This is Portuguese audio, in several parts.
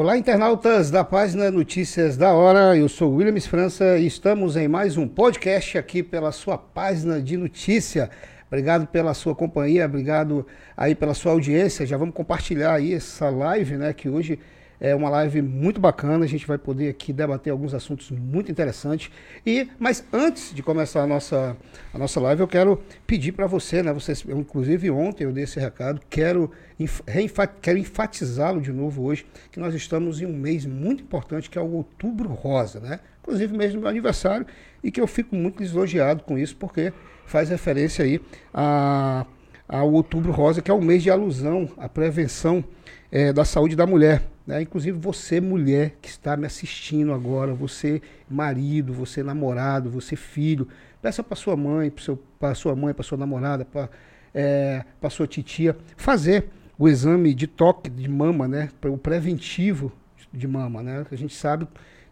Olá, internautas da página Notícias da Hora. Eu sou Williams França e estamos em mais um podcast aqui pela sua página de notícia. Obrigado pela sua companhia, obrigado aí pela sua audiência. Já vamos compartilhar aí essa live, né, que hoje é uma live muito bacana, a gente vai poder aqui debater alguns assuntos muito interessantes. E, mas antes de começar a nossa, a nossa live, eu quero pedir para você, né? Vocês, eu, inclusive ontem eu dei esse recado, quero, quero enfatizá-lo de novo hoje, que nós estamos em um mês muito importante, que é o Outubro Rosa, né? Inclusive mês do meu aniversário, e que eu fico muito lisonjeado com isso, porque faz referência aí a, ao Outubro Rosa, que é o mês de alusão à prevenção é, da saúde da mulher. Né? Inclusive você, mulher, que está me assistindo agora, você, marido, você, namorado, você, filho, peça para sua mãe, para sua mãe, para sua namorada, para é, sua titia, fazer o exame de toque de mama, né? O preventivo de mama, né? A gente sabe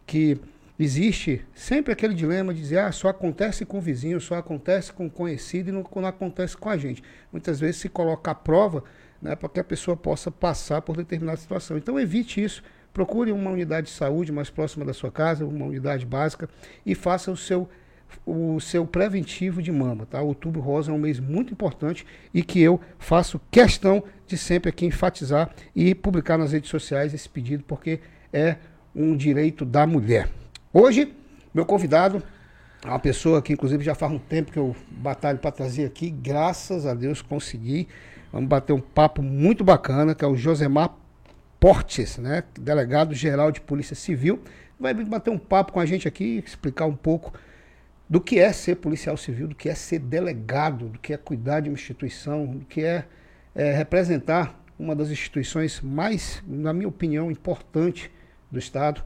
que existe sempre aquele dilema de dizer, ah, só acontece com o vizinho, só acontece com o conhecido e não, não acontece com a gente. Muitas vezes se coloca à prova né, para que a pessoa possa passar por determinada situação. Então evite isso. Procure uma unidade de saúde mais próxima da sua casa, uma unidade básica, e faça o seu, o seu preventivo de mama. Tá? Outubro Rosa é um mês muito importante e que eu faço questão de sempre aqui enfatizar e publicar nas redes sociais esse pedido, porque é um direito da mulher. Hoje, meu convidado é uma pessoa que, inclusive, já faz um tempo que eu batalho para trazer aqui, graças a Deus consegui. Vamos bater um papo muito bacana, que é o Josemar Portes, né? Delegado Geral de Polícia Civil. Vai bater um papo com a gente aqui, explicar um pouco do que é ser policial civil, do que é ser delegado, do que é cuidar de uma instituição, do que é, é representar uma das instituições mais, na minha opinião, importante do Estado.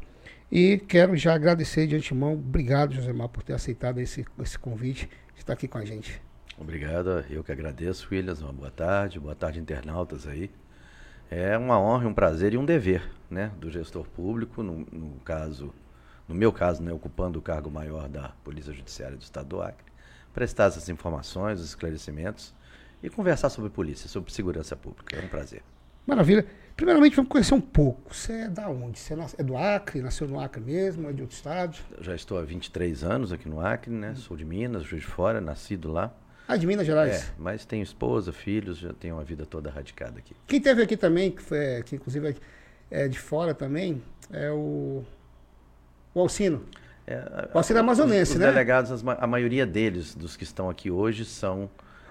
E quero já agradecer de antemão. Obrigado, Josemar, por ter aceitado esse, esse convite de estar aqui com a gente. Obrigado, eu que agradeço, Williams. Uma boa tarde, boa tarde, internautas aí. É uma honra, um prazer e um dever, né, do gestor público, no, no caso, no meu caso, né, ocupando o cargo maior da Polícia Judiciária do Estado do Acre, prestar essas informações, os esclarecimentos e conversar sobre polícia, sobre segurança pública. É um prazer. Maravilha. Primeiramente, vamos conhecer um pouco. Você é da onde? Você é do Acre? Nasceu no Acre mesmo? É de outro estado? Eu já estou há 23 anos aqui no Acre, né? Sou de Minas, Juiz de Fora, nascido lá. Ah, de Minas Gerais? É, mas tenho esposa, filhos, já tenho uma vida toda radicada aqui. Quem teve aqui também, que, foi, que inclusive é de fora também, é o, o Alcino. É, o Alcino é amazonense, os, né? Os delegados, a maioria deles, dos que estão aqui hoje, são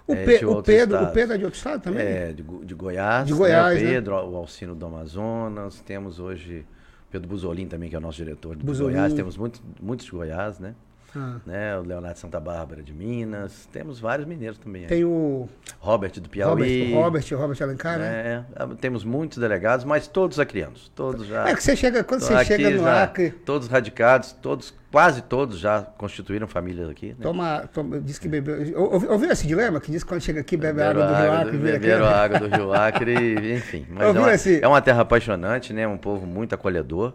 o, é, Pe o Pedro, o Pedro é de outro estado também? É, de, de Goiás. De Goiás, né? O Pedro, né? o Alcino do Amazonas. Temos hoje Pedro Buzolin também, que é o nosso diretor de Goiás. Temos muito, muitos de Goiás, né? Ah. Né? O Leonardo Santa Bárbara de Minas. Temos vários mineiros também. Tem o. Robert do Piauí. Robert, Robert, Robert Alencar, né? É, temos muitos delegados, mas todos acrianos. Todos já. É que você chega, quando você chega no já, Acre. Todos radicados, todos, quase todos já constituíram famílias aqui. Né? Toma, toma, diz que bebeu. Ouviu, ouviu esse dilema? Que diz que quando chega aqui bebe água do Rio Acre. Beberam a água do Rio Acre, enfim. Mas é uma, esse... é uma terra apaixonante, né? Um povo muito acolhedor.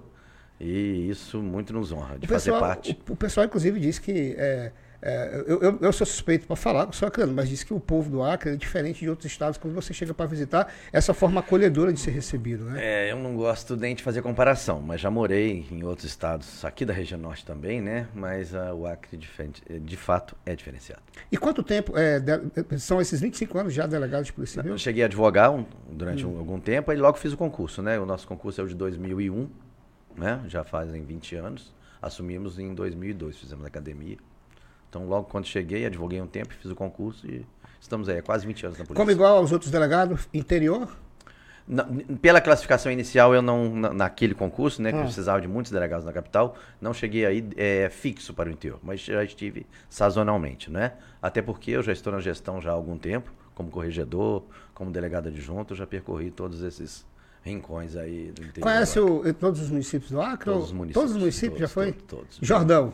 E isso muito nos honra, de pessoal, fazer parte. O, o, pessoal, inclusive, diz que. É, é, eu, eu, eu, sou suspeito para falar, sou acreano, mas diz que o povo do Acre é diferente de outros estados quando você chega para visitar, essa forma acolhedora de ser recebido, né? É, eu não gosto nem de fazer comparação, mas já morei em outros estados, aqui da região norte também, né? Mas uh, o Acre, de, de, fato, é diferenciado. E quanto tempo, é, de, são esses 25 anos já delegado de polícia civil? Eu cheguei a advogar um, durante hum. um, algum tempo, e logo fiz o concurso, né? O nosso concurso é o de 2001, né? Já fazem 20 anos. Assumimos em 2002, fizemos academia. Então, logo quando cheguei, advoguei um tempo, fiz o concurso e estamos aí há quase 20 anos na polícia. Como igual aos outros delegados, interior? Na, pela classificação inicial, eu não, na, naquele concurso, né, que ah. precisava de muitos delegados na capital, não cheguei aí é, fixo para o interior, mas já estive sazonalmente, né? Até porque eu já estou na gestão já há algum tempo, como corregedor, como delegado adjunto, já percorri todos esses rincões aí do interior. Conhece o, todos os municípios do Acre? Todos os municípios. Todos os municípios todos, já foi? Todos. todos Jordão?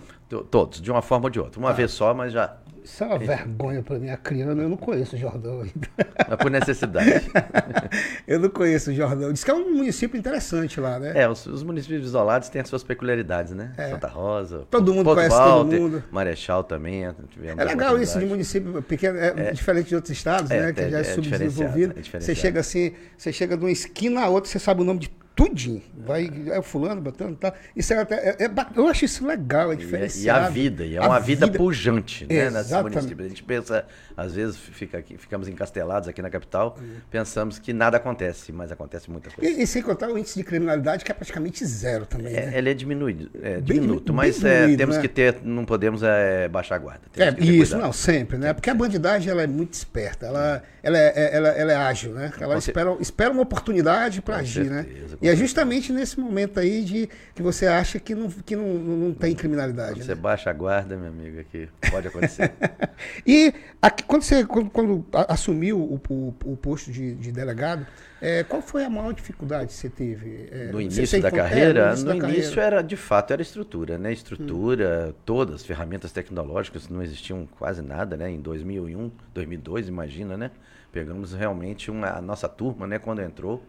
Todos, de uma forma ou de outra. Uma ah. vez só, mas já. Isso é uma vergonha para mim, a criança. Eu não conheço o Jordão ainda. É por necessidade. eu não conheço o Jordão. Diz que é um município interessante lá, né? É, os, os municípios isolados têm as suas peculiaridades, né? É. Santa Rosa. Todo mundo conhece Walter, todo mundo. Marechal também. É, é legal isso de município pequeno, é, é, diferente de outros estados, é, né? Que já é, é subdesenvolvido. você chega assim, você chega de uma esquina a outra, você sabe o nome de tudinho. Vai, é o fulano botando tá. Isso é até. É, é, eu acho isso legal, é diferenciado. E, a vida, e é uma vida, vida pujante, né? Exatamente. A gente pensa, às vezes fica aqui, ficamos encastelados aqui na capital, uhum. pensamos que nada acontece, mas acontece muita coisa. E, e, sem contar o índice de criminalidade, que é praticamente zero também. É, né? Ele é diminuído, é diminuto, mas é, diminuído, temos né? que ter, não podemos é, baixar a guarda. É, isso, não, sempre, né? Porque a bandidagem ela é muito esperta, ela, ela, é, ela, ela é ágil, né? Ela espera, espera uma oportunidade para agir, né? certeza, né? E é justamente nesse momento aí de que você acha que não, que não, não tem criminalidade. Quando né? você baixa a guarda, meu amigo, aqui pode acontecer. e aqui, quando você quando, quando assumiu o, o, o posto de, de delegado, é, qual foi a maior dificuldade que você teve? É, no início da carreira? É, no início, no início carreira. era, de fato, era estrutura, né? Estrutura, hum. todas, ferramentas tecnológicas, não existiam quase nada, né? Em 2001, 2002, imagina, né? Pegamos realmente uma, a nossa turma, né? Quando entrou,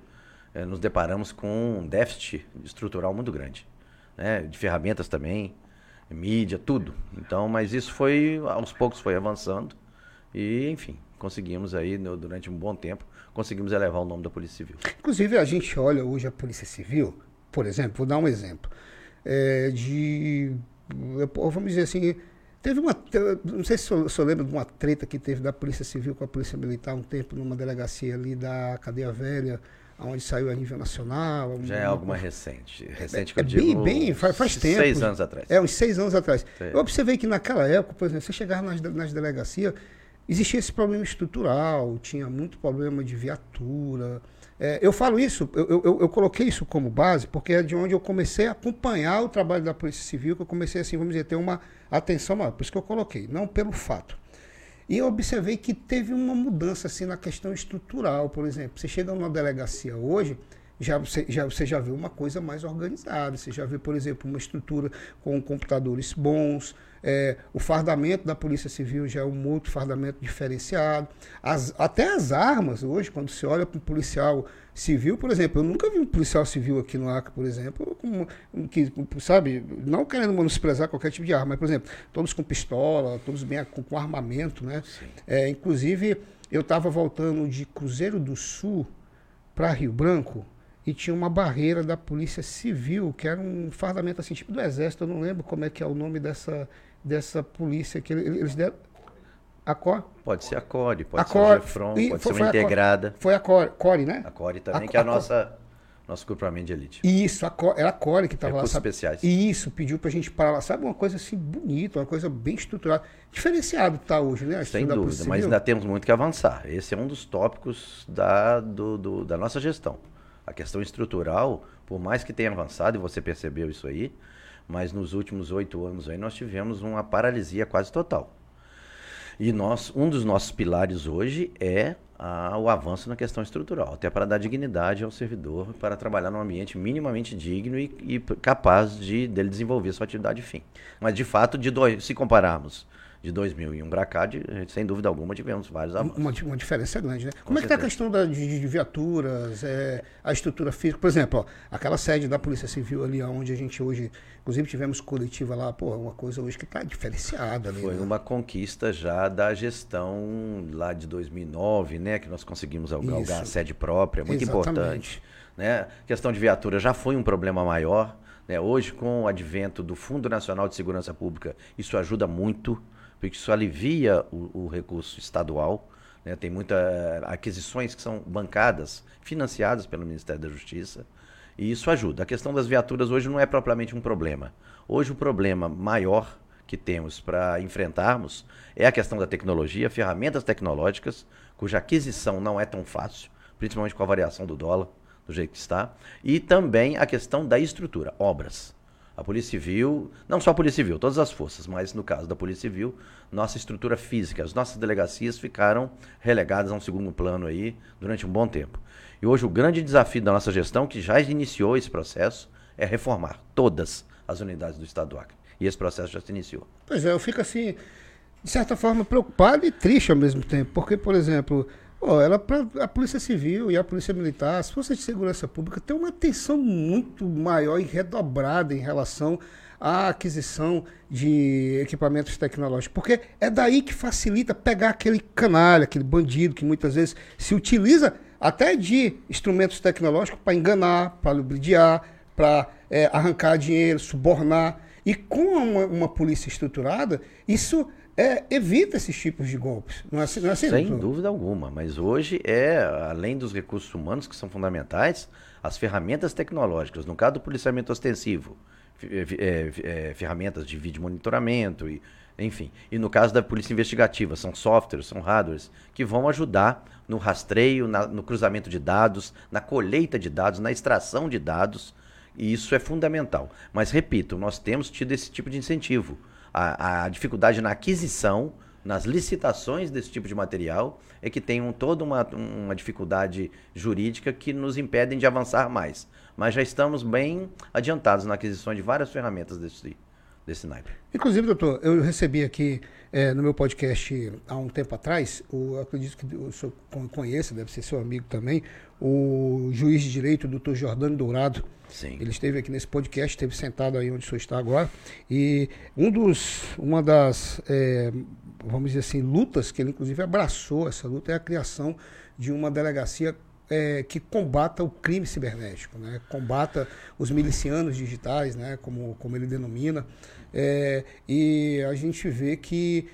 é, nos deparamos com um déficit estrutural muito grande, né? De ferramentas também, mídia, tudo. Então, mas isso foi, aos poucos foi avançando e, enfim, conseguimos aí, no, durante um bom tempo, conseguimos elevar o nome da Polícia Civil. Inclusive, a gente olha hoje a Polícia Civil, por exemplo, vou dar um exemplo, é, de, vamos dizer assim, teve uma, não sei se o senhor lembra de uma treta que teve da Polícia Civil com a Polícia Militar um tempo numa delegacia ali da Cadeia Velha, onde saiu a nível nacional. Já é algo mais recente. Recente é, que eu é digo, bem, bem, faz, faz tempo. Seis anos atrás. É, uns seis anos atrás. Eu observei que naquela época, por exemplo, você chegava nas, nas delegacias, existia esse problema estrutural, tinha muito problema de viatura. É, eu falo isso, eu, eu, eu, coloquei isso como base, porque é de onde eu comecei a acompanhar o trabalho da Polícia Civil, que eu comecei, assim, vamos dizer, ter uma atenção maior. Por isso que eu coloquei, não pelo fato. E eu observei que teve uma mudança assim na questão estrutural, por exemplo. Você chega numa delegacia hoje, já você, já, você já vê uma coisa mais organizada. Você já vê, por exemplo, uma estrutura com computadores bons. É, o fardamento da Polícia Civil já é um outro fardamento diferenciado. As, até as armas, hoje, quando você olha para um policial civil, por exemplo, eu nunca vi um policial civil aqui no Acre, por exemplo, com, que, sabe, não querendo menosprezar qualquer tipo de arma, mas, por exemplo, todos com pistola, todos bem com, com armamento, né? É, inclusive, eu estava voltando de Cruzeiro do Sul para Rio Branco, e tinha uma barreira da polícia civil, que era um fardamento assim, tipo do exército, eu não lembro como é que é o nome dessa, dessa polícia que eles deram. A Core? Pode ser a Core, pode a ser Core, o Gefron, pode foi, ser uma integrada. Foi a Core, Core, né? A Core também, a, que é a, a nossa nosso grupamento de elite. Isso, a Core, era a Core que estava lá. Sabe? especiais. Isso, pediu para a gente parar lá. Sabe uma coisa assim bonita, uma coisa bem estruturada. Diferenciado está hoje, né? Sem dúvida, mas ainda temos muito que avançar. Esse é um dos tópicos da, do, do, da nossa gestão. A questão estrutural, por mais que tenha avançado, e você percebeu isso aí, mas nos últimos oito anos aí nós tivemos uma paralisia quase total. E nós, um dos nossos pilares hoje é a, o avanço na questão estrutural, até para dar dignidade ao servidor, para trabalhar num ambiente minimamente digno e, e capaz de dele desenvolver sua atividade fim. Mas de fato, de dois, se compararmos de 2001 para cá, de, sem dúvida alguma, tivemos vários avanços. Uma, uma diferença grande, né? Com Como é que está a questão da, de, de viaturas, é, a estrutura física? Por exemplo, ó, aquela sede da Polícia Civil ali, onde a gente hoje, inclusive tivemos coletiva lá, pô, uma coisa hoje que está diferenciada ali. Foi né? uma conquista já da gestão lá de 2009, né? Que nós conseguimos galgar a sede própria, muito Exatamente. importante. Né? A questão de viatura já foi um problema maior. Né? Hoje, com o advento do Fundo Nacional de Segurança Pública, isso ajuda muito porque isso alivia o, o recurso estadual. Né? Tem muitas aquisições que são bancadas, financiadas pelo Ministério da Justiça, e isso ajuda. A questão das viaturas hoje não é propriamente um problema. Hoje o problema maior que temos para enfrentarmos é a questão da tecnologia, ferramentas tecnológicas, cuja aquisição não é tão fácil, principalmente com a variação do dólar, do jeito que está, e também a questão da estrutura, obras. A Polícia Civil, não só a Polícia Civil, todas as forças, mas no caso da Polícia Civil, nossa estrutura física, as nossas delegacias ficaram relegadas a um segundo plano aí durante um bom tempo. E hoje o grande desafio da nossa gestão, que já iniciou esse processo, é reformar todas as unidades do Estado do Acre. E esse processo já se iniciou. Pois é, eu fico assim, de certa forma, preocupado e triste ao mesmo tempo, porque, por exemplo, ela, a Polícia Civil e a Polícia Militar, as forças de segurança pública têm uma atenção muito maior e redobrada em relação à aquisição de equipamentos tecnológicos. Porque é daí que facilita pegar aquele canalha, aquele bandido que muitas vezes se utiliza até de instrumentos tecnológicos para enganar, para lubridiar, para é, arrancar dinheiro, subornar. E com uma, uma polícia estruturada, isso é, evita esses tipos de golpes. Não é, assim, não é assim, Sem doutor? dúvida alguma. Mas hoje é, além dos recursos humanos que são fundamentais, as ferramentas tecnológicas, no caso do policiamento ostensivo, é, é, ferramentas de vídeo monitoramento e enfim. E no caso da polícia investigativa, são softwares, são hardwares que vão ajudar no rastreio, na, no cruzamento de dados, na colheita de dados, na extração de dados. E isso é fundamental. Mas, repito, nós temos tido esse tipo de incentivo. A, a dificuldade na aquisição, nas licitações desse tipo de material, é que tem um, toda uma, uma dificuldade jurídica que nos impedem de avançar mais. Mas já estamos bem adiantados na aquisição de várias ferramentas desse tipo desse naipe. Inclusive, doutor, eu recebi aqui é, no meu podcast há um tempo atrás, o, acredito que o senhor conheça, deve ser seu amigo também, o juiz de direito, doutor Jordano Dourado. Sim. Ele esteve aqui nesse podcast, esteve sentado aí onde o senhor está agora. E um dos, uma das, é, vamos dizer assim, lutas que ele inclusive abraçou, essa luta é a criação de uma delegacia é, que combata o crime cibernético, né? combata os milicianos digitais, né? como, como ele denomina. É, e a gente vê que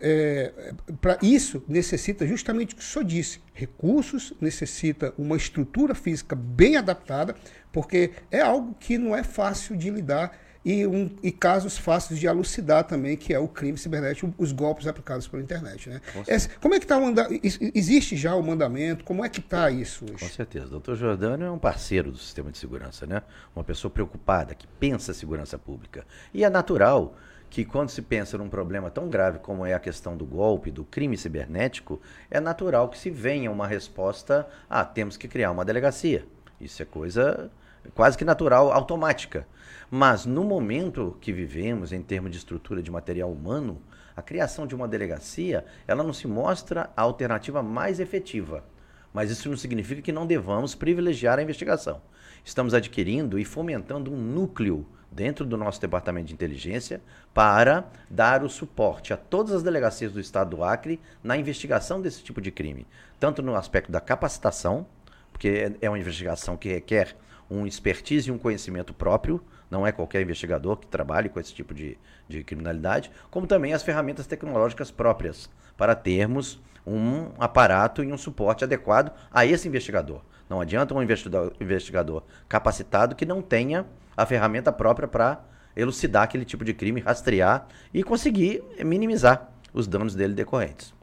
é, para isso necessita justamente o que o senhor disse: recursos, necessita uma estrutura física bem adaptada, porque é algo que não é fácil de lidar e, um, e casos fáceis de elucidar também, que é o crime cibernético, os golpes aplicados pela internet. Né? Esse, como é que está o mandamento? Existe já o mandamento? Como é que está isso hoje? Com certeza. O doutor Jordano é um parceiro do sistema de segurança, né? Uma pessoa preocupada, que pensa segurança pública. E é natural que quando se pensa num problema tão grave como é a questão do golpe, do crime cibernético, é natural que se venha uma resposta, ah, temos que criar uma delegacia. Isso é coisa quase que natural, automática. Mas no momento que vivemos, em termos de estrutura de material humano, a criação de uma delegacia, ela não se mostra a alternativa mais efetiva. Mas isso não significa que não devamos privilegiar a investigação. Estamos adquirindo e fomentando um núcleo dentro do nosso departamento de inteligência para dar o suporte a todas as delegacias do estado do Acre na investigação desse tipo de crime, tanto no aspecto da capacitação, porque é uma investigação que requer um expertise e um conhecimento próprio, não é qualquer investigador que trabalhe com esse tipo de, de criminalidade, como também as ferramentas tecnológicas próprias, para termos um aparato e um suporte adequado a esse investigador. Não adianta um investigador, capacitado que não tenha a ferramenta própria para elucidar aquele tipo de crime, rastrear e conseguir minimizar os danos dele decorrentes.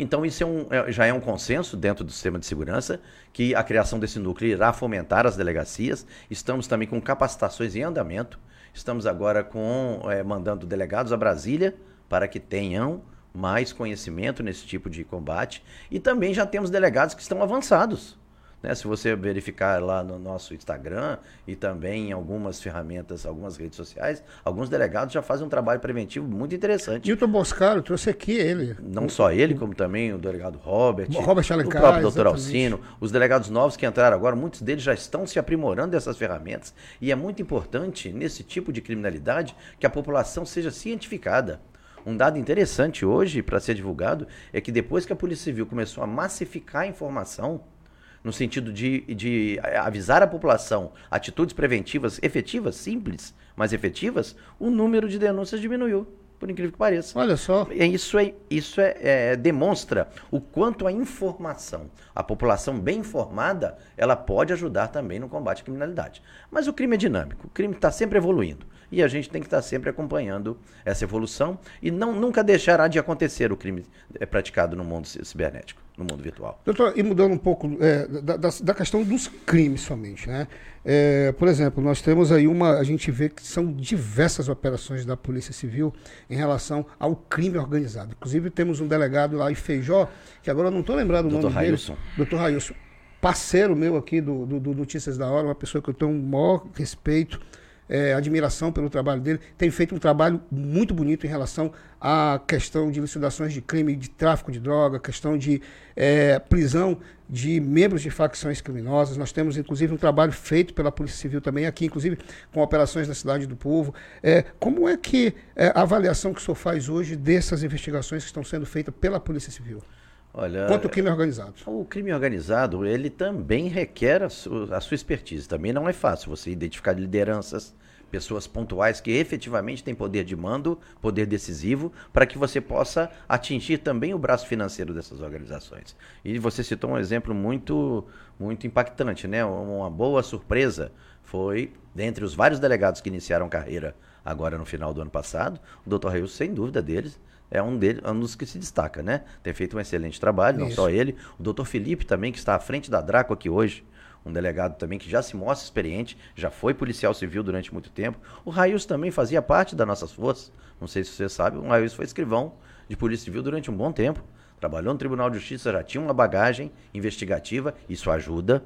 Então, isso é um, é, já é um consenso dentro do sistema de segurança que a criação desse núcleo irá fomentar as delegacias. Estamos também com capacitações em andamento. Estamos agora com é, mandando delegados a Brasília para que tenham mais conhecimento nesse tipo de combate. E também já temos delegados que estão avançados. Né? Se você verificar lá no nosso Instagram e também em algumas ferramentas, algumas redes sociais, alguns delegados já fazem um trabalho preventivo muito interessante. Nilton Boscaro, trouxe aqui ele. Não só ele, como também o delegado Robert, Robert Alencar, o próprio doutor Alcino, os delegados novos que entraram agora, muitos deles já estão se aprimorando dessas ferramentas. E é muito importante, nesse tipo de criminalidade, que a população seja cientificada. Um dado interessante hoje para ser divulgado é que depois que a Polícia Civil começou a massificar a informação, no sentido de, de avisar a população atitudes preventivas efetivas, simples, mas efetivas, o número de denúncias diminuiu, por incrível que pareça. Olha só. Isso, é, isso é, é, demonstra o quanto a informação, a população bem informada, ela pode ajudar também no combate à criminalidade. Mas o crime é dinâmico, o crime está sempre evoluindo. E a gente tem que estar sempre acompanhando essa evolução e não, nunca deixará de acontecer o crime é, praticado no mundo cibernético no mundo virtual. Doutor, e mudando um pouco é, da, da, da, questão dos crimes somente, né? É, por exemplo, nós temos aí uma, a gente vê que são diversas operações da Polícia Civil em relação ao crime organizado. Inclusive temos um delegado lá em Feijó, que agora eu não estou lembrando o nome Railson. dele. Doutor Railson. Parceiro meu aqui do, do, do Notícias da Hora, uma pessoa que eu tenho um maior respeito é, admiração pelo trabalho dele. Tem feito um trabalho muito bonito em relação à questão de licitações de crime, de tráfico de droga, questão de é, prisão de membros de facções criminosas. Nós temos, inclusive, um trabalho feito pela Polícia Civil também aqui, inclusive com operações na Cidade do Povo. É, como é que é, a avaliação que o senhor faz hoje dessas investigações que estão sendo feitas pela Polícia Civil? Olha, quanto o crime organizado. O crime organizado, ele também requer a, su, a sua expertise. Também não é fácil você identificar lideranças, pessoas pontuais que efetivamente têm poder de mando, poder decisivo, para que você possa atingir também o braço financeiro dessas organizações. E você citou um exemplo muito, muito impactante, né? Uma boa surpresa foi, dentre os vários delegados que iniciaram carreira agora no final do ano passado, o Dr. Reus, sem dúvida deles, é um, dele, um dos que se destaca, né? Tem feito um excelente trabalho, Isso. não só ele, o doutor Felipe também, que está à frente da Draco aqui hoje, um delegado também que já se mostra experiente, já foi policial civil durante muito tempo. O Raius também fazia parte das nossas forças, não sei se você sabe, o Raius foi escrivão de polícia civil durante um bom tempo, trabalhou no Tribunal de Justiça, já tinha uma bagagem investigativa, isso ajuda.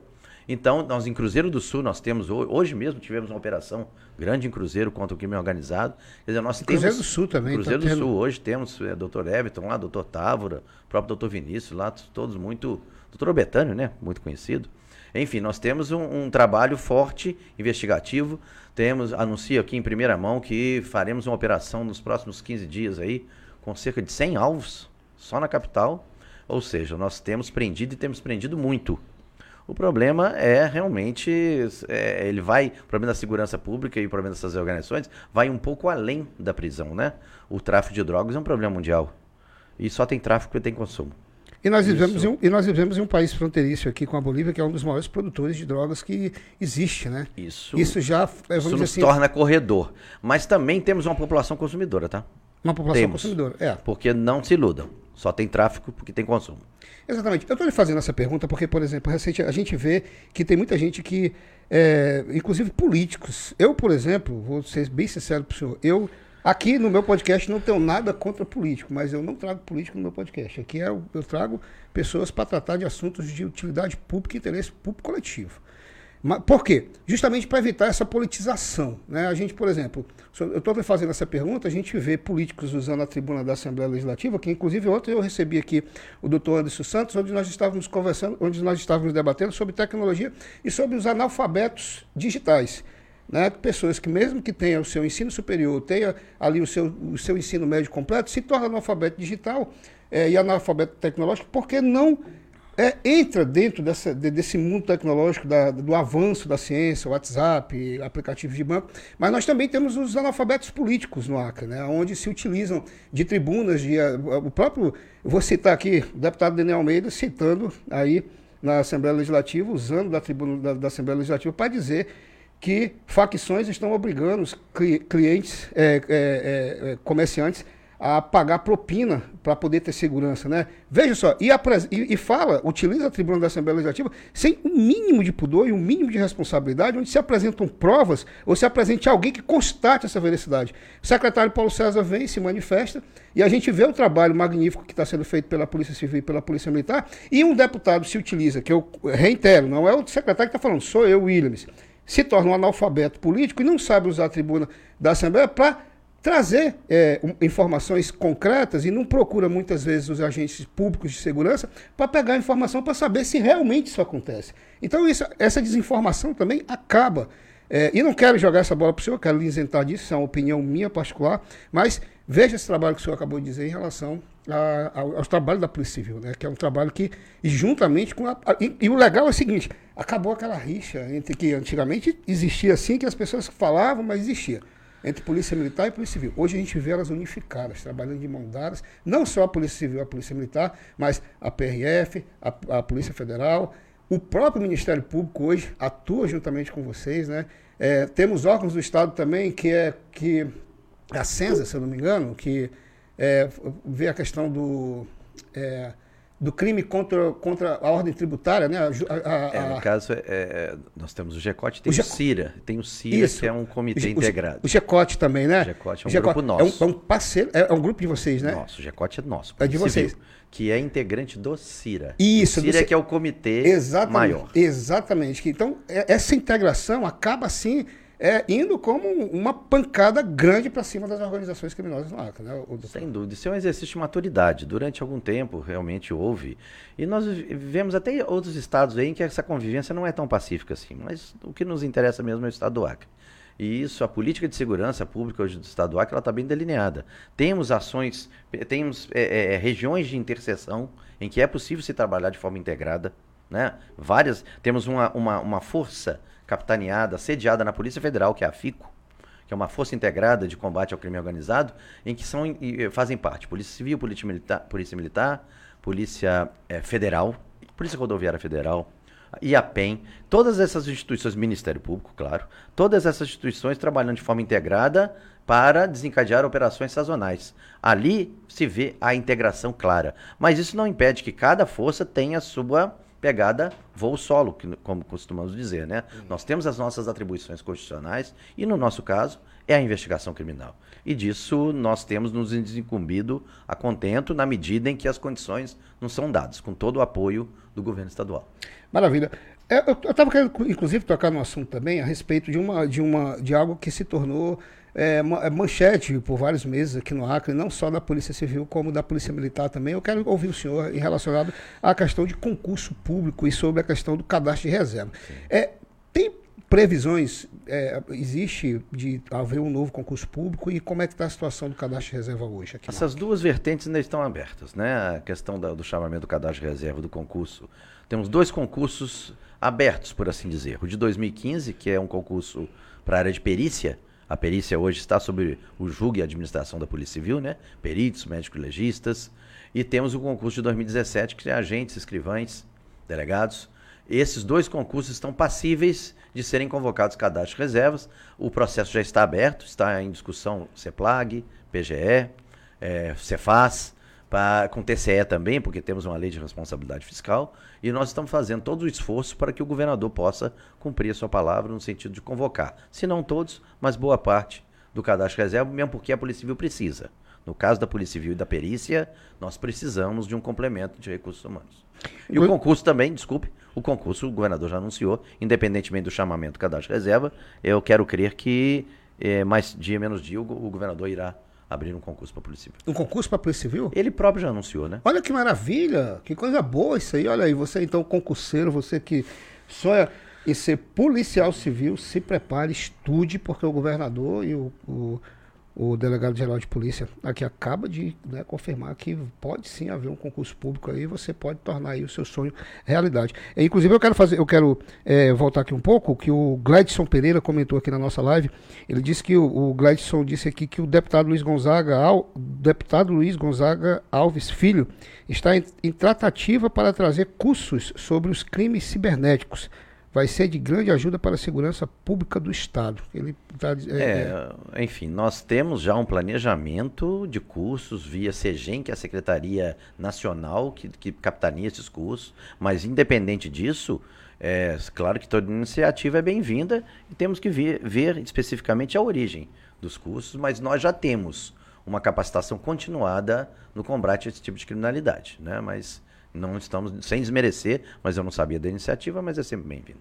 Então, nós em Cruzeiro do Sul, nós temos, hoje mesmo tivemos uma operação grande em Cruzeiro contra o crime organizado. Quer dizer, nós temos, Cruzeiro do Sul também. Cruzeiro tá do tendo... Sul, hoje temos é, doutor Everton lá, doutor Távora, próprio doutor Vinícius lá, todos muito, doutor Betânio, né, muito conhecido. Enfim, nós temos um, um, trabalho forte, investigativo. Temos, anuncio aqui em primeira mão que faremos uma operação nos próximos 15 dias aí, com cerca de 100 alvos, só na capital. Ou seja, nós temos prendido e temos prendido muito. O problema é realmente, é, ele vai, o problema da segurança pública e o problema dessas organizações vai um pouco além da prisão, né? O tráfico de drogas é um problema mundial. E só tem tráfico e tem consumo. E nós, vivemos em um, e nós vivemos em um país fronteiriço aqui com a Bolívia, que é um dos maiores produtores de drogas que existe, né? Isso, isso já isso nos assim, torna corredor. Mas também temos uma população consumidora, tá? Uma população temos, consumidora, é. Porque não se iludam. Só tem tráfico porque tem consumo. Exatamente. Eu estou lhe fazendo essa pergunta porque, por exemplo, recente, a gente vê que tem muita gente que, é, inclusive políticos. Eu, por exemplo, vou ser bem sincero para o senhor, eu aqui no meu podcast não tenho nada contra político, mas eu não trago político no meu podcast. Aqui é, eu trago pessoas para tratar de assuntos de utilidade pública e interesse público coletivo. Por quê? Justamente para evitar essa politização. Né? A gente, por exemplo, eu estou fazendo essa pergunta, a gente vê políticos usando a tribuna da Assembleia Legislativa, que inclusive ontem eu recebi aqui o doutor Anderson Santos, onde nós estávamos conversando, onde nós estávamos debatendo sobre tecnologia e sobre os analfabetos digitais. Né? Pessoas que mesmo que tenham o seu ensino superior, tenha ali o seu, o seu ensino médio completo, se torna analfabeto digital é, e analfabeto tecnológico, porque não é, entra dentro dessa, desse mundo tecnológico, da, do avanço da ciência, WhatsApp, aplicativos de banco, mas nós também temos os analfabetos políticos no Acre, né, onde se utilizam de tribunas, de, o próprio, vou citar aqui, o deputado Daniel Almeida citando aí na Assembleia Legislativa, usando da tribuna da, da Assembleia Legislativa para dizer que facções estão obrigando os clientes, é, é, é, comerciantes, a pagar propina para poder ter segurança, né? Veja só, e, e, e, fala, utiliza a tribuna da Assembleia Legislativa sem um mínimo de pudor e um mínimo de responsabilidade, onde se apresentam provas ou se apresente alguém que constate essa veracidade. O secretário Paulo César vem, se manifesta, e a gente vê o trabalho magnífico que está sendo feito pela Polícia Civil e pela Polícia Militar, e um deputado se utiliza, que eu reitero, não é o secretário que está falando, sou eu, Williams, se torna um analfabeto político e não sabe usar a tribuna da Assembleia para trazer é, informações concretas e não procura muitas vezes os agentes públicos de segurança para pegar informação para saber se realmente isso acontece. Então isso, essa desinformação também acaba. É, e não quero jogar essa bola para o senhor, quero lhe isentar disso, isso é uma opinião minha particular, mas veja esse trabalho que o senhor acabou de dizer em relação a, ao, trabalho da Polícia Civil, né? que é um trabalho que, juntamente com. A, e, e, o legal é o seguinte: acabou aquela rixa entre que antigamente existia assim, que as pessoas falavam, mas existia entre Polícia Militar e Polícia Civil. Hoje a gente vê elas unificadas, trabalhando de mão dadas, não só a Polícia Civil a Polícia Militar, mas a PRF, a, a Polícia Federal, o próprio Ministério Público hoje atua juntamente com vocês, né? É, temos órgãos do Estado também, que é que a Sensa, se eu não me engano, que é, vê a questão do é, do crime contra, contra a ordem tributária, né? A, a, é, no caso, é, é, nós temos o GECOT tem o, o CIRA. Tem o CIRA, Isso. que é um comitê o, integrado. O GECOT também, né? O GECOT é um grupo nosso. É um, é um parceiro, é, é, um grupo de vocês, né? Nosso, o GECOT é nosso. É de vocês. que é integrante do CIRA. Isso. O CIRA é que é o comitê exatamente, maior. Exatamente. Então, é, essa integração acaba, assim, é, indo como uma pancada grande para cima das organizações criminosas no Acre. Né, Sem dúvida. Isso é um exercício de maturidade. Durante algum tempo, realmente houve. E nós vivemos até outros estados aí em que essa convivência não é tão pacífica assim. Mas o que nos interessa mesmo é o estado do Acre. E isso, a política de segurança pública hoje do Estado do Acre, ela está bem delineada. Temos ações, temos é, é, regiões de interseção em que é possível se trabalhar de forma integrada. Né? Várias, temos uma, uma, uma força capitaneada, sediada na Polícia Federal, que é a FICO, que é uma força integrada de combate ao crime organizado, em que são, fazem parte Polícia Civil, Polícia Militar, Polícia, Militar, Polícia é, Federal, Polícia Rodoviária Federal, e a PEN, todas essas instituições, Ministério Público, claro, todas essas instituições trabalhando de forma integrada para desencadear operações sazonais. Ali se vê a integração clara. Mas isso não impede que cada força tenha sua pegada voo solo, que, como costumamos dizer, né? Uhum. Nós temos as nossas atribuições constitucionais e, no nosso caso, é a investigação criminal. E disso nós temos nos desincumbido a contento na medida em que as condições não são dadas, com todo o apoio do governo estadual. Maravilha. É, eu estava querendo, inclusive, tocar no assunto também a respeito de, uma, de, uma, de algo que se tornou é, manchete por vários meses aqui no Acre, não só da Polícia Civil, como da Polícia Militar também. Eu quero ouvir o senhor em relacionado à questão de concurso público e sobre a questão do cadastro de reserva. É, tem previsões, é, existe de haver um novo concurso público e como é que está a situação do cadastro de reserva hoje? Aqui Essas duas vertentes ainda estão abertas, né? A questão da, do chamamento do cadastro de reserva do concurso. Temos dois concursos abertos, por assim dizer. O de 2015, que é um concurso para a área de perícia, a perícia hoje está sob o julgo e administração da Polícia Civil, né? Peritos, médicos legistas. E temos o concurso de 2017, que é agentes, escrivães, delegados. Esses dois concursos estão passíveis de serem convocados cadastros reservas. O processo já está aberto, está em discussão CEPLAG, PGE, é, Cefaz, pra, com TCE também, porque temos uma lei de responsabilidade fiscal. E nós estamos fazendo todo o esforço para que o governador possa cumprir a sua palavra no sentido de convocar. Se não todos, mas boa parte do cadastro de reserva, mesmo porque a Polícia Civil precisa. No caso da Polícia Civil e da perícia, nós precisamos de um complemento de recursos humanos. E o concurso também, desculpe, o concurso o governador já anunciou, independentemente do chamamento do cadastro de reserva, eu quero crer que é, mais dia menos dia o, o governador irá abrir um concurso para a Polícia Civil. Um concurso para a Polícia Civil? Ele próprio já anunciou, né? Olha que maravilha, que coisa boa isso aí. Olha aí, você então concurseiro, você que sonha em ser policial civil, se prepare, estude, porque o governador e o, o o delegado-geral de polícia aqui acaba de né, confirmar que pode sim haver um concurso público aí, você pode tornar aí o seu sonho realidade. E, inclusive eu quero fazer, eu quero é, voltar aqui um pouco, que o Gladson Pereira comentou aqui na nossa live, ele disse que o, o Gladson disse aqui que o deputado Luiz Gonzaga, Al, deputado Luiz Gonzaga Alves Filho, está em, em tratativa para trazer cursos sobre os crimes cibernéticos vai ser de grande ajuda para a segurança pública do Estado. Ele tá, é, é, enfim, nós temos já um planejamento de cursos via SEGEM, que é a Secretaria Nacional que, que capitania esses cursos, mas independente disso, é claro que toda iniciativa é bem-vinda e temos que ver, ver especificamente a origem dos cursos, mas nós já temos uma capacitação continuada no combate a esse tipo de criminalidade, né? Mas não estamos, sem desmerecer, mas eu não sabia da iniciativa, mas é sempre bem-vinda.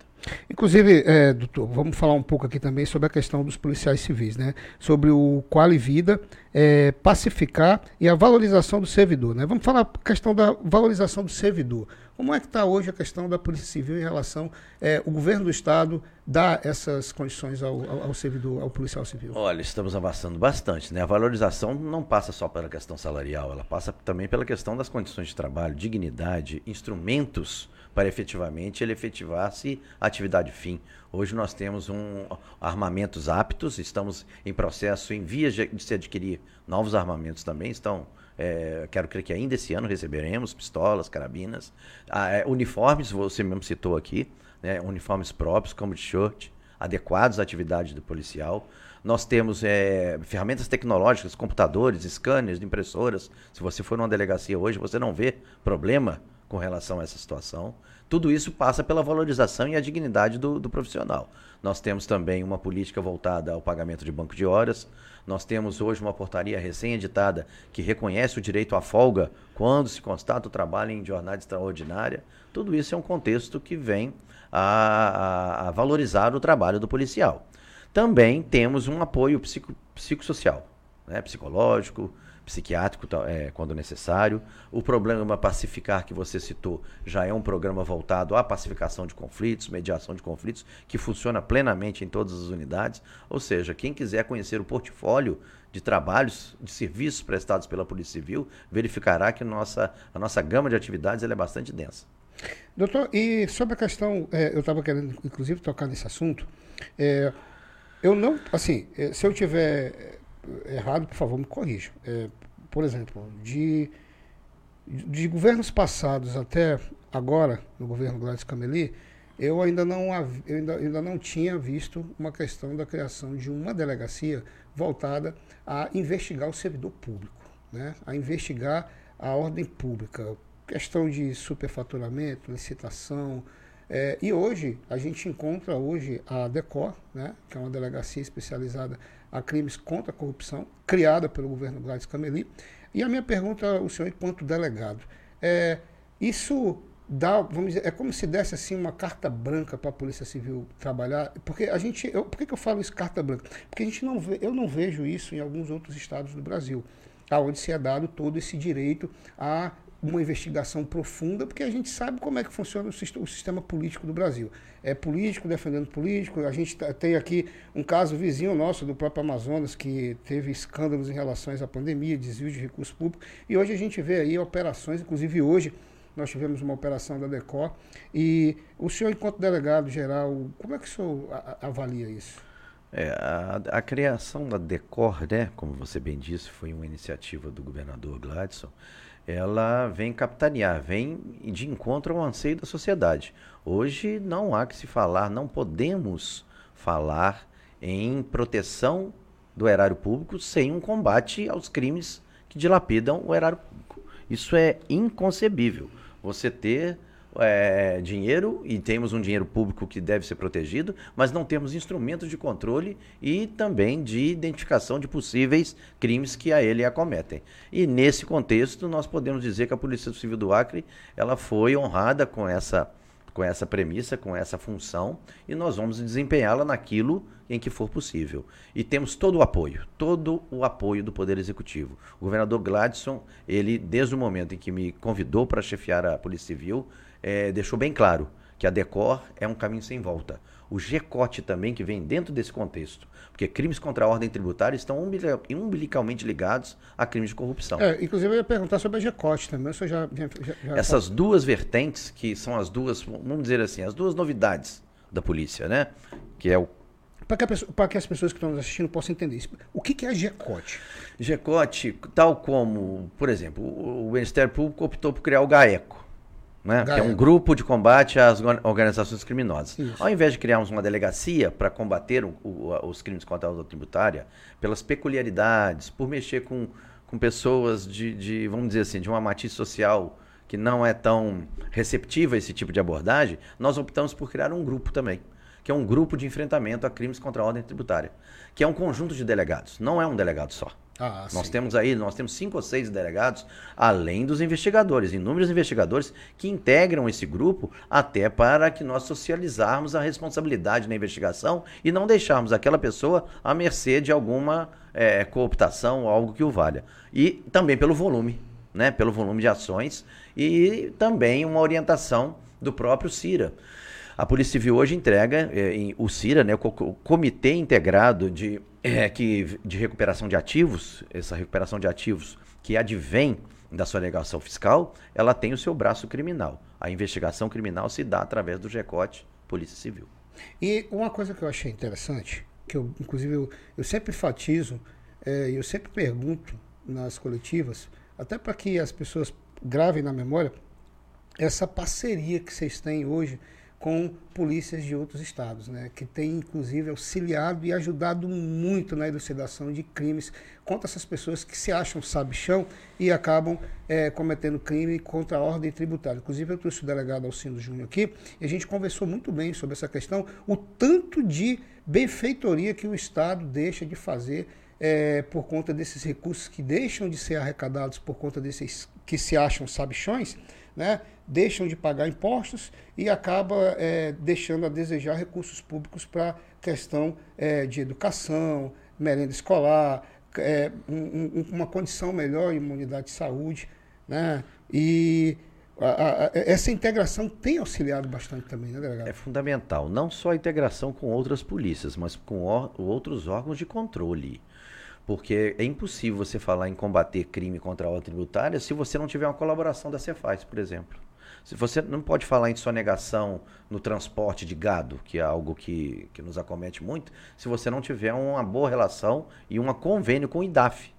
Inclusive, é, doutor, vamos falar um pouco aqui também sobre a questão dos policiais civis, né? Sobre o quali vida, é, pacificar e a valorização do servidor, né? Vamos falar a questão da valorização do servidor. Como é que está hoje a questão da Polícia Civil em relação é, o governo do Estado dá essas condições ao, ao, ao, servidor, ao policial civil? Olha, estamos avançando bastante. Né? A valorização não passa só pela questão salarial, ela passa também pela questão das condições de trabalho, dignidade, instrumentos para efetivamente ele efetivar-se a atividade fim. Hoje nós temos um armamentos aptos, estamos em processo, em vias de, se adquirir novos armamentos também, estão é, quero crer que ainda esse ano receberemos pistolas, carabinas, ah, é, uniformes, você mesmo citou aqui, né, uniformes próprios, como de short, adequados à atividade do policial. Nós temos é, ferramentas tecnológicas, computadores, scanners, impressoras. Se você for numa delegacia hoje, você não vê problema com relação a essa situação. Tudo isso passa pela valorização e a dignidade do, do profissional. Nós temos também uma política voltada ao pagamento de banco de horas. Nós temos hoje uma portaria recém-editada que reconhece o direito à folga quando se constata o trabalho em jornada extraordinária. Tudo isso é um contexto que vem a, a, a valorizar o trabalho do policial. Também temos um apoio psico, psicossocial, né, psicológico, psiquiátrico é, quando necessário. O programa Pacificar que você citou já é um programa voltado à pacificação de conflitos, mediação de conflitos, que funciona plenamente em todas as unidades. Ou seja, quem quiser conhecer o portfólio de trabalhos, de serviços prestados pela Polícia Civil, verificará que nossa, a nossa gama de atividades é bastante densa. Doutor, e sobre a questão, é, eu estava querendo inclusive tocar nesse assunto, é, eu não, assim, é, se eu tiver errado, por favor, me corrija. É, por exemplo, de, de governos passados até agora, no governo Gladys Cameli, eu ainda não, eu ainda, ainda não tinha visto uma questão da criação de uma delegacia voltada a investigar o servidor público, né? a investigar a ordem pública, questão de superfaturamento, licitação. É, e hoje, a gente encontra hoje a DECOR, né, que é uma delegacia especializada a crimes contra a corrupção, criada pelo governo Gladys Cameli. E a minha pergunta ao senhor, enquanto delegado, é, isso dá, vamos dizer, é como se desse assim uma carta branca para a Polícia Civil trabalhar, porque a gente, eu, por que, que eu falo isso carta branca? Porque a gente não vê, eu não vejo isso em alguns outros estados do Brasil, aonde se é dado todo esse direito a uma investigação profunda, porque a gente sabe como é que funciona o sistema político do Brasil. É político defendendo político. A gente tá, tem aqui um caso vizinho nosso do próprio Amazonas que teve escândalos em relação à pandemia, desvio de recursos públicos. E hoje a gente vê aí operações, inclusive hoje nós tivemos uma operação da DECOR. E o senhor, enquanto delegado geral, como é que o senhor avalia isso? É, a, a, criação da DECOR, né, como você bem disse, foi uma iniciativa do governador Gladson ela vem capitanear, vem de encontro ao anseio da sociedade. Hoje não há que se falar, não podemos falar em proteção do erário público sem um combate aos crimes que dilapidam o erário público. Isso é inconcebível. Você ter é, dinheiro e temos um dinheiro público que deve ser protegido, mas não temos instrumentos de controle e também de identificação de possíveis crimes que a ele acometem. E nesse contexto, nós podemos dizer que a Polícia Civil do Acre ela foi honrada com essa com essa premissa, com essa função, e nós vamos desempenhá-la naquilo em que for possível. E temos todo o apoio, todo o apoio do Poder Executivo. O governador Gladson, ele, desde o momento em que me convidou para chefiar a Polícia Civil, é, deixou bem claro que a DECOR é um caminho sem volta. O GECOT também, que vem dentro desse contexto, porque crimes contra a ordem tributária estão umbilicalmente ligados a crimes de corrupção. É, inclusive, eu ia perguntar sobre a GECOT também. já, já, já Essas duas vertentes, que são as duas, vamos dizer assim, as duas novidades da polícia, né? Que é o para que, que, as pessoas que estão nos assistindo possam entender isso. O que, que é GECOT? GECOT, tal como, por exemplo, o Ministério Público optou por criar o GAECO né? que é um grupo de combate às organizações criminosas. Isso. Ao invés de criarmos uma delegacia para combater o, o, os crimes contra a ordem tributária, pelas peculiaridades, por mexer com, com pessoas de, de, vamos dizer assim, de uma matiz social que não é tão receptiva a esse tipo de abordagem, nós optamos por criar um grupo também, que é um grupo de enfrentamento a crimes contra a ordem tributária, que é um conjunto de delegados, não é um delegado só. Ah, nós sim. temos aí, nós temos cinco ou seis delegados, além dos investigadores, inúmeros investigadores que integram esse grupo até para que nós socializarmos a responsabilidade na investigação e não deixarmos aquela pessoa à mercê de alguma é, cooptação ou algo que o valha. E também pelo volume, né? Pelo volume de ações e também uma orientação do próprio CIRA. A Polícia Civil hoje entrega é, em, o CIRA, né, o Comitê Integrado de, é, que, de Recuperação de Ativos, essa recuperação de ativos que advém da sua alegação fiscal, ela tem o seu braço criminal. A investigação criminal se dá através do GECOT Polícia Civil. E uma coisa que eu achei interessante, que eu, inclusive eu, eu sempre enfatizo, é, eu sempre pergunto nas coletivas, até para que as pessoas gravem na memória, essa parceria que vocês têm hoje com polícias de outros estados, né, que tem inclusive auxiliado e ajudado muito na elucidação de crimes contra essas pessoas que se acham sabichão e acabam é, cometendo crime contra a ordem tributária. Inclusive eu trouxe o delegado Alcindo Júnior aqui e a gente conversou muito bem sobre essa questão, o tanto de benfeitoria que o Estado deixa de fazer é, por conta desses recursos que deixam de ser arrecadados por conta desses que se acham sabichões, né? deixam de pagar impostos e acaba é, deixando a desejar recursos públicos para questão é, de educação, merenda escolar, é, um, uma condição melhor, imunidade de saúde, né? E a, a, essa integração tem auxiliado bastante também, né, delegado? É fundamental, não só a integração com outras polícias, mas com outros órgãos de controle. Porque é impossível você falar em combater crime contra a ordem tributária se você não tiver uma colaboração da Cefaz, por exemplo. Se você não pode falar em sonegação no transporte de gado, que é algo que, que nos acomete muito, se você não tiver uma boa relação e um convênio com o IDAF.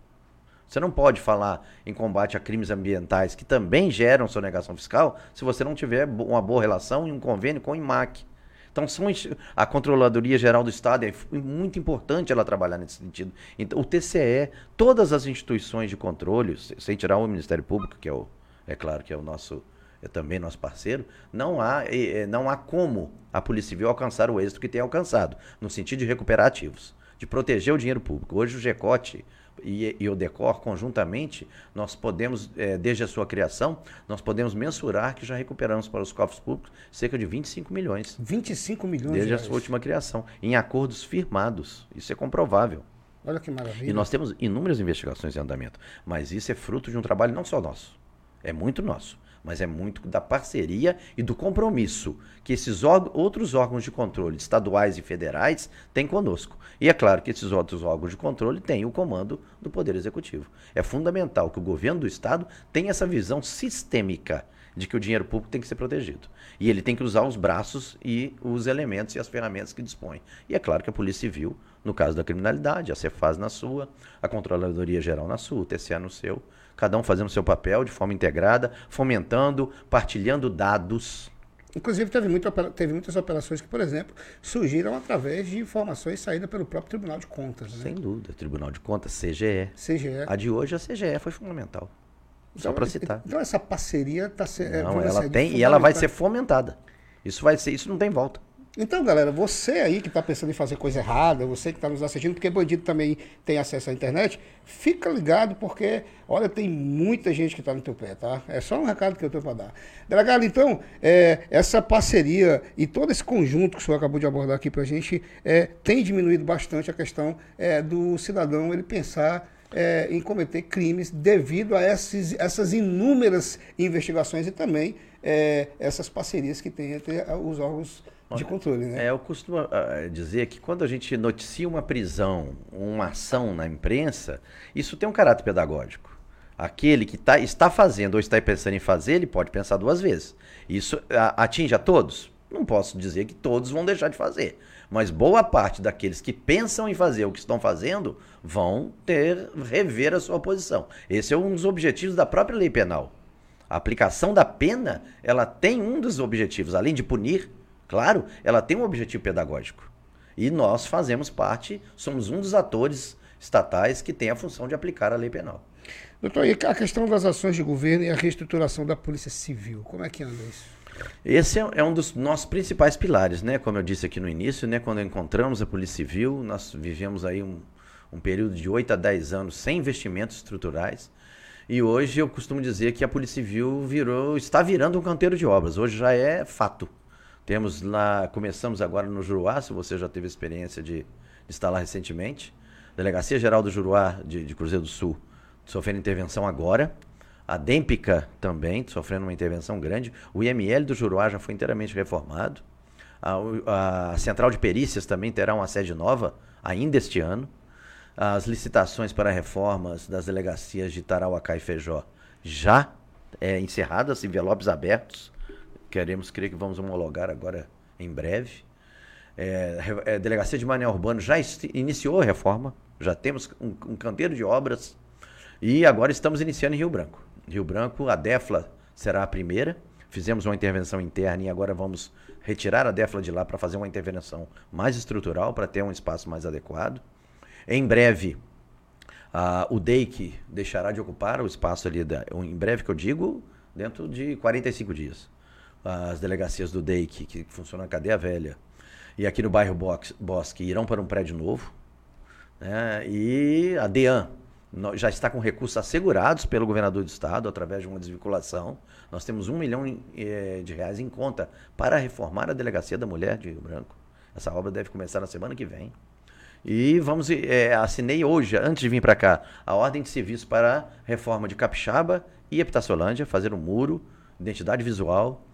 Você não pode falar em combate a crimes ambientais que também geram sonegação fiscal se você não tiver uma boa relação e um convênio com o IMAC. Então, são, a Controladoria Geral do Estado é muito importante ela trabalhar nesse sentido. Então, o TCE, todas as instituições de controle, sem tirar o Ministério Público, que é, o, é claro que é o nosso é também nosso parceiro, não há, não há como a Polícia Civil alcançar o êxito que tem alcançado, no sentido de recuperar ativos, de proteger o dinheiro público. Hoje o GECOT e, e o DECOR, conjuntamente, nós podemos, é, desde a sua criação, nós podemos mensurar que já recuperamos para os cofres públicos cerca de 25 milhões. 25 milhões Desde a sua última criação, em acordos firmados. Isso é comprovável. Olha que maravilha. E nós temos inúmeras investigações em andamento. Mas isso é fruto de um trabalho não só nosso, é muito nosso mas é muito da parceria e do compromisso que esses outros órgãos de controle, estaduais e federais, têm conosco. E é claro que esses outros órgãos de controle têm o comando do Poder Executivo. É fundamental que o governo do Estado tenha essa visão sistêmica de que o dinheiro público tem que ser protegido. E ele tem que usar os braços e os elementos e as ferramentas que dispõe. E é claro que a Polícia Civil, no caso da criminalidade, a Cefaz na sua, a Controladoria Geral na sua, o TCA no seu, cada um fazendo o seu papel de forma integrada, fomentando, partilhando dados. Inclusive, teve, muito, teve muitas operações que, por exemplo, surgiram através de informações saídas pelo próprio Tribunal de Contas. Né? Sem dúvida. Tribunal de Contas, CGE. CGE. A de hoje, a CGE foi fundamental. Só para citar. Então, essa parceria está sendo. É, Não, ela tem e ela vai ser fomentada. Isso vai ser, isso não tem volta. Então, galera, você aí que está pensando em fazer coisa errada, você que está nos assistindo, porque bandido também tem acesso à internet, fica ligado, porque, olha, tem muita gente que está no teu pé, tá? É só um recado que eu tenho para dar. Delegado, então, é, essa parceria e todo esse conjunto que o senhor acabou de abordar aqui para a gente é, tem diminuído bastante a questão é, do cidadão ele pensar é, em cometer crimes devido a esses, essas inúmeras investigações e também é, essas parcerias que tem entre os órgãos de controle, né? É, eu costumo uh, dizer que quando a gente noticia uma prisão, uma ação na imprensa, isso tem um caráter pedagógico. Aquele que tá, está fazendo ou está pensando em fazer, ele pode pensar duas vezes. Isso uh, atinge a todos? Não posso dizer que todos vão deixar de fazer. Mas boa parte daqueles que pensam em fazer o que estão fazendo vão ter rever a sua posição. Esse é um dos objetivos da própria lei penal. A aplicação da pena, ela tem um dos objetivos, além de punir, Claro, ela tem um objetivo pedagógico. E nós fazemos parte, somos um dos atores estatais que tem a função de aplicar a lei penal. Doutor, e a questão das ações de governo e a reestruturação da Polícia Civil, como é que anda isso? Esse é, é um dos nossos principais pilares, né? Como eu disse aqui no início, né? Quando encontramos a Polícia Civil, nós vivemos aí um, um período de 8 a 10 anos sem investimentos estruturais. E hoje eu costumo dizer que a Polícia Civil virou, está virando um canteiro de obras. Hoje já é fato. Temos lá, começamos agora no Juruá, se você já teve experiência de, estar lá recentemente. Delegacia Geral do Juruá de, de Cruzeiro do Sul sofrendo intervenção agora. A Dêmpica também sofrendo uma intervenção grande. O IML do Juruá já foi inteiramente reformado. A, a Central de Perícias também terá uma sede nova ainda este ano. As licitações para reformas das delegacias de Tarauacá e Feijó já é, encerradas, envelopes abertos. Queremos crer que vamos homologar agora em breve. É, a é, Delegacia de Mané Urbano já iniciou a reforma, já temos um, um canteiro de obras e agora estamos iniciando em Rio Branco. Rio Branco, a DEFLA será a primeira. Fizemos uma intervenção interna e agora vamos retirar a DEFLA de lá para fazer uma intervenção mais estrutural, para ter um espaço mais adequado. Em breve, o DEIC deixará de ocupar o espaço ali, da, em breve que eu digo, dentro de 45 dias as delegacias do DEIC, que funcionam na cadeia velha, e aqui no bairro Bosque irão para um prédio novo. Né? E a DEAN já está com recursos assegurados pelo governador do estado através de uma desvinculação. Nós temos um milhão eh, de reais em conta para reformar a delegacia da mulher de Rio Branco. Essa obra deve começar na semana que vem. E vamos, é, assinei hoje, antes de vir para cá, a ordem de serviço para reforma de Capixaba e Epitaciolândia, fazer um muro, identidade visual.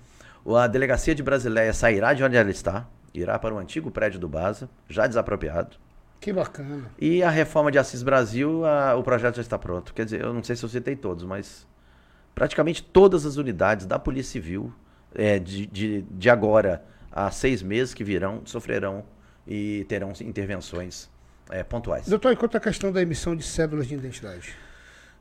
A delegacia de Brasileia sairá de onde ela está, irá para o antigo prédio do Baza, já desapropriado. Que bacana. E a reforma de Assis Brasil, a, o projeto já está pronto. Quer dizer, eu não sei se eu citei todos, mas praticamente todas as unidades da Polícia Civil, é, de, de, de agora a seis meses que virão, sofrerão e terão intervenções é, pontuais. Doutor, e quanto à questão da emissão de cédulas de identidade?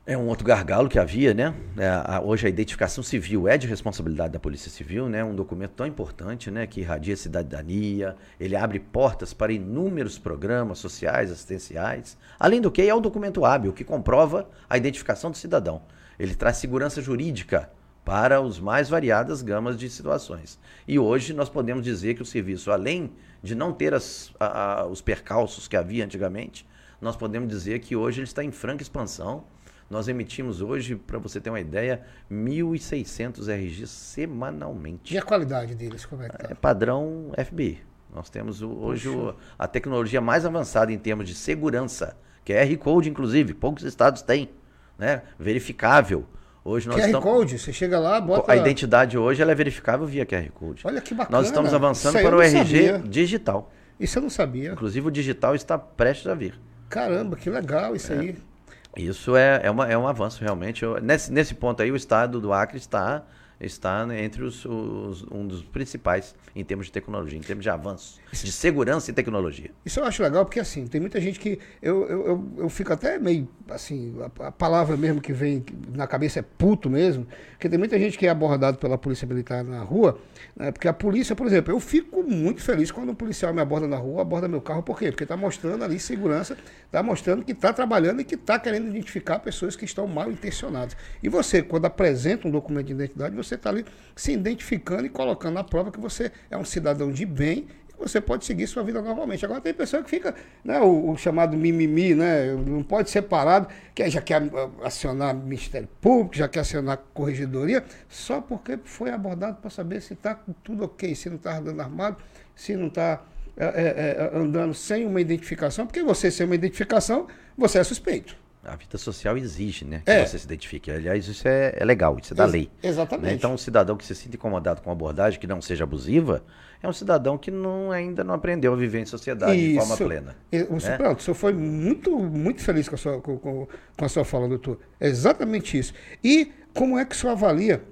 É um outro gargalo que havia, né? É, a, hoje a identificação civil é de responsabilidade da Polícia Civil, né? Um documento tão importante, né? Que irradia cidadania, ele abre portas para inúmeros programas sociais, assistenciais. Além do que, é um documento hábil que comprova a identificação do cidadão. Ele traz segurança jurídica para os mais variadas gamas de situações. E hoje nós podemos dizer que o serviço, além de não ter as, a, a, os percalços que havia antigamente, nós podemos dizer que hoje ele está em franca expansão. Nós emitimos hoje, para você ter uma ideia, 1.600 RGs semanalmente. E a qualidade deles, como é que tá? É padrão FBI. Nós temos hoje o, a tecnologia mais avançada em termos de segurança, que é R-Code, inclusive, poucos estados têm, né? verificável. Hoje nós QR estamos... Code, você chega lá, bota... A identidade hoje ela é verificável via QR Code. Olha que bacana. Nós estamos avançando para o RG sabia. digital. Isso eu não sabia. Inclusive o digital está prestes a vir. Caramba, que legal isso é. aí. Isso é, é, uma, é um avanço realmente. Eu, nesse, nesse ponto aí o estado do Acre está está entre os, os, um dos principais em termos de tecnologia, em termos de avanço, de segurança e tecnologia. Isso eu acho legal porque assim, tem muita gente que eu, eu, eu, eu fico até meio assim, a, a, palavra mesmo que vem na cabeça é puto mesmo, porque tem muita gente que é abordado pela polícia militar na rua, né, porque a polícia, por exemplo, eu fico muito feliz quando um policial me aborda na rua, aborda meu carro, por quê? Porque está mostrando ali segurança, está mostrando que está trabalhando e que está querendo identificar pessoas que estão mal intencionadas. E você, quando apresenta um documento de identidade, você está ali se identificando e colocando na prova que você é um cidadão de bem você pode seguir sua vida normalmente. Agora tem pessoa que fica, né, o, o chamado mimimi, né, não pode ser parado, que já quer acionar Ministério Público, já quer acionar Corregedoria, só porque foi abordado para saber se está tudo ok, se não está andando armado, se não está é, é, andando sem uma identificação, porque você sem uma identificação, você é suspeito. A vida social exige, né? Que é. você se identifique. Aliás, isso é, é legal, isso é da Ex lei. Exatamente. Né? Então, um cidadão que se sinta incomodado com uma abordagem que não seja abusiva, é um cidadão que não, ainda não aprendeu a viver em sociedade isso. de forma plena. Isso, né? Pronto, o senhor foi muito, muito feliz com a, sua, com, com, com a sua fala, doutor. É exatamente isso. E como é que o senhor avalia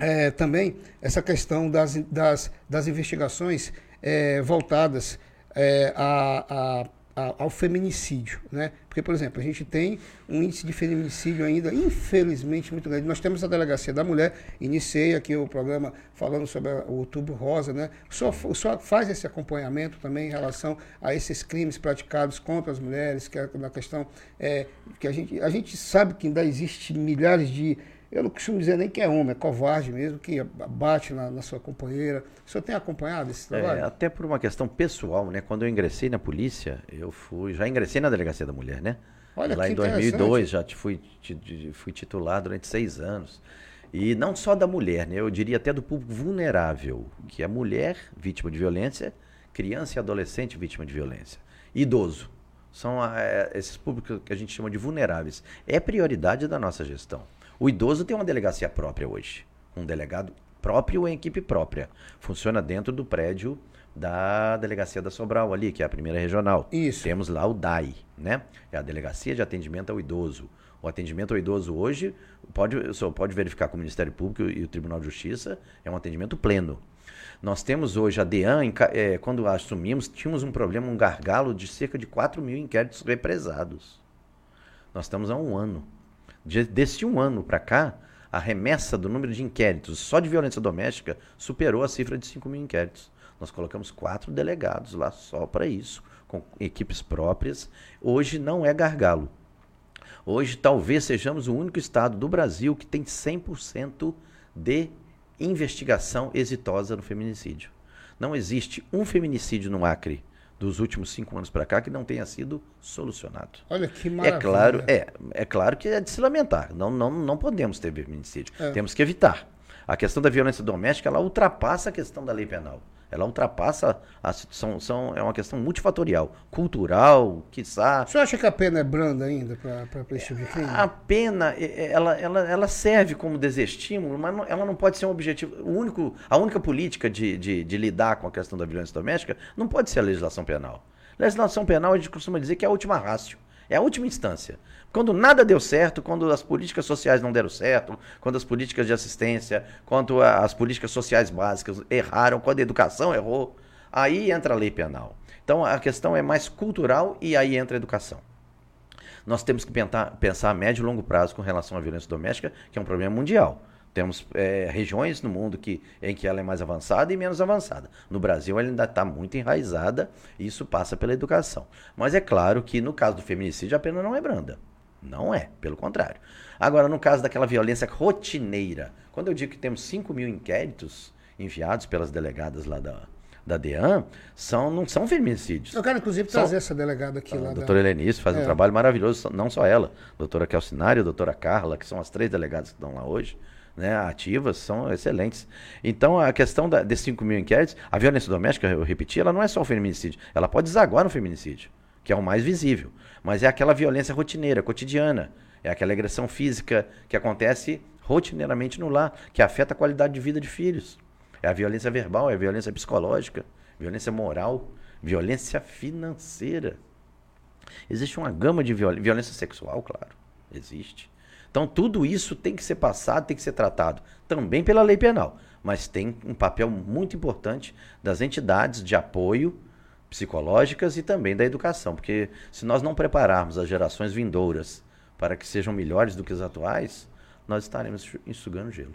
é, também essa questão das, das, das investigações é, voltadas é, a, a ao feminicídio, né? Porque, por exemplo, a gente tem um índice de feminicídio ainda, infelizmente, muito grande. Nós temos a Delegacia da Mulher, iniciei aqui o programa falando sobre o Outubro Rosa, né? Senhor faz esse acompanhamento também em relação a esses crimes praticados contra as mulheres, que é na questão é, que a gente, a gente sabe que ainda existe milhares de eu não costumo dizer nem que é homem, é covarde mesmo, que bate na, na sua companheira. O senhor tem acompanhado esse trabalho? É, até por uma questão pessoal, né? Quando eu ingressei na polícia, eu fui. Já ingressei na delegacia da mulher, né? Olha, Lá em 2002 já fui, fui titular durante seis anos. E não só da mulher, né? Eu diria até do público vulnerável, que é mulher vítima de violência, criança e adolescente vítima de violência, idoso. São é, esses públicos que a gente chama de vulneráveis. É prioridade da nossa gestão. O idoso tem uma delegacia própria hoje. Um delegado próprio ou em equipe própria. Funciona dentro do prédio da delegacia da Sobral ali, que é a primeira regional. Isso. Temos lá o DAI, né? É a delegacia de atendimento ao idoso. O atendimento ao idoso hoje pode, só pode verificar com o Ministério Público e o Tribunal de Justiça, é um atendimento pleno. Nós temos hoje a DEAN, é, quando assumimos, tínhamos um problema, um gargalo de cerca de 4 mil inquéritos represados. Nós estamos há um ano. De, desse um ano para cá, a remessa do número de inquéritos só de violência doméstica superou a cifra de 5 mil inquéritos. Nós colocamos quatro delegados lá só para isso, com equipes próprias. Hoje não é gargalo. Hoje talvez sejamos o único estado do Brasil que tem 100% de investigação exitosa no feminicídio. Não existe um feminicídio no Acre dos últimos cinco anos para cá que não tenha sido solucionado. Olha que maravilha. É claro, é, é claro que é de se lamentar. Não, não, não podemos ter feminicídio. É. Temos que evitar. A questão da violência doméstica, ela ultrapassa a questão da lei penal. Ela ultrapassa a situação, são, é uma questão multifatorial, cultural, quiçá. Você acha que a pena é branda ainda para esse tipo de crime? A pena, ela, ela, ela serve como desestímulo, mas não, ela não pode ser um objetivo. O único, a única política de, de, de lidar com a questão da violência doméstica não pode ser a legislação penal. A legislação penal, a gente costuma dizer que é a última rácio. É a última instância. Quando nada deu certo, quando as políticas sociais não deram certo, quando as políticas de assistência, quando as políticas sociais básicas erraram, quando a educação errou, aí entra a lei penal. Então a questão é mais cultural e aí entra a educação. Nós temos que pensar, pensar a médio e longo prazo com relação à violência doméstica, que é um problema mundial. Temos é, regiões no mundo que, em que ela é mais avançada e menos avançada. No Brasil, ela ainda está muito enraizada e isso passa pela educação. Mas é claro que no caso do feminicídio, a pena não é branda. Não é, pelo contrário. Agora, no caso daquela violência rotineira, quando eu digo que temos 5 mil inquéritos enviados pelas delegadas lá da, da DEAN, são, não são feminicídios. Eu quero, inclusive, são, trazer essa delegada aqui a lá. A doutora da... Helenice faz é. um trabalho maravilhoso, não só ela, a doutora Kelsinária, a doutora Carla, que são as três delegadas que estão lá hoje né, ativas são excelentes. Então, a questão da, desses 5 mil inquéritos, a violência doméstica, eu repeti, ela não é só o feminicídio, ela pode desaguar no feminicídio, que é o mais visível. Mas é aquela violência rotineira, cotidiana. É aquela agressão física que acontece rotineiramente no lar, que afeta a qualidade de vida de filhos. É a violência verbal, é a violência psicológica, violência moral, violência financeira. Existe uma gama de violência, violência sexual, claro, existe. Então, tudo isso tem que ser passado, tem que ser tratado também pela lei penal, mas tem um papel muito importante das entidades de apoio psicológicas e também da educação, porque se nós não prepararmos as gerações vindouras para que sejam melhores do que as atuais, nós estaremos enxugando gelo.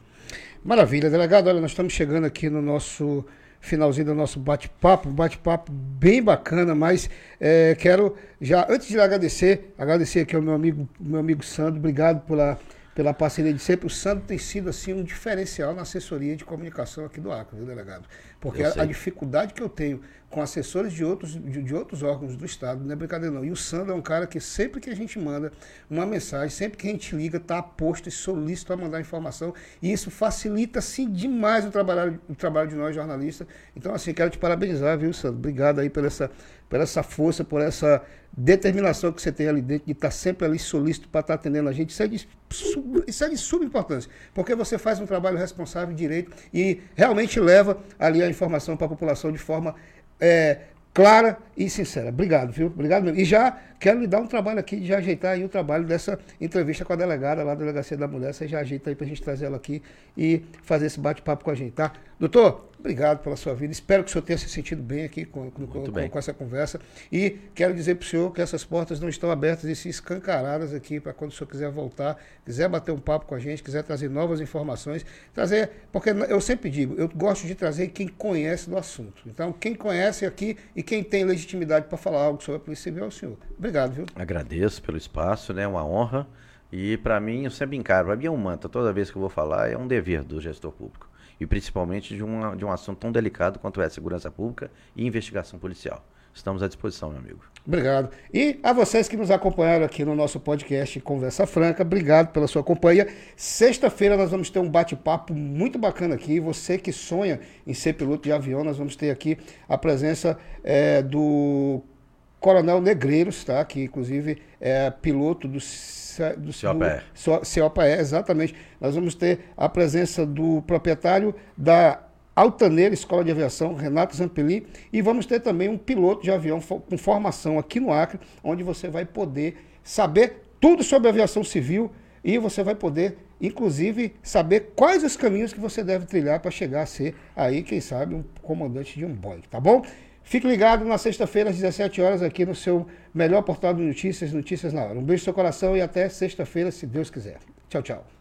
Maravilha, delegado. Olha, nós estamos chegando aqui no nosso finalzinho do nosso bate-papo, bate-papo bem bacana, mas é, quero já, antes de agradecer, agradecer aqui ao meu amigo, meu amigo Sandro, obrigado pela, pela parceria de sempre. O Sandro tem sido assim um diferencial na assessoria de comunicação aqui do Acre, viu, delegado? Porque a, a, dificuldade que eu tenho com assessores de outros, de, de, outros órgãos do Estado, não é brincadeira não. E o Sandro é um cara que sempre que a gente manda uma mensagem, sempre que a gente liga, está posto e solícito a mandar informação. E isso facilita, assim, demais o trabalho, o trabalho de nós jornalistas. Então, assim, quero te parabenizar, viu, Sandro? Obrigado aí por essa, por essa força, por essa determinação que você tem ali dentro, de estar tá sempre ali solícito para estar tá atendendo a gente. Isso é de, isso é de subimportância, porque você faz um trabalho responsável, direito, e realmente leva ali a informação para a população de forma é, clara e sincera. Obrigado, viu? Obrigado mesmo. E já quero lhe dar um trabalho aqui de ajeitar aí o trabalho dessa entrevista com a delegada lá da Delegacia da Mulher. Você já ajeita aí para a gente trazer ela aqui e fazer esse bate-papo com a gente, tá? Doutor, obrigado pela sua vida. Espero que o senhor tenha se sentido bem aqui com, com, com, bem. com essa conversa. E quero dizer para o senhor que essas portas não estão abertas e se escancaradas aqui para quando o senhor quiser voltar, quiser bater um papo com a gente, quiser trazer novas informações. Trazer, porque eu sempre digo, eu gosto de trazer quem conhece do assunto. Então, quem conhece aqui e quem tem legitimidade para falar algo sobre a Polícia Civil é o senhor. Obrigado, viu? Agradeço pelo espaço, né? Uma honra. E para mim, eu sempre encaro, para mim é um manto, toda vez que eu vou falar, é um dever do gestor público e principalmente de, uma, de um assunto tão delicado quanto é segurança pública e investigação policial. Estamos à disposição, meu amigo. Obrigado. E a vocês que nos acompanharam aqui no nosso podcast Conversa Franca, obrigado pela sua companhia. Sexta-feira nós vamos ter um bate-papo muito bacana aqui. Você que sonha em ser piloto de avião, nós vamos ter aqui a presença é, do Coronel Negreiros, tá? que inclusive é piloto do do, COPE. exatamente. Nós vamos ter a presença do proprietário da Altaneira Escola de Aviação, Renato Zampeli, e vamos ter também um piloto de avião com formação aqui no Acre, onde você vai poder saber tudo sobre aviação civil e você vai poder, inclusive, saber quais os caminhos que você deve trilhar para chegar a ser aí, quem sabe, um comandante de um Boeing, tá bom? Fique ligado na sexta-feira, às 17 horas, aqui no seu melhor portal de notícias, Notícias na Hora. Um beijo no seu coração e até sexta-feira, se Deus quiser. Tchau, tchau.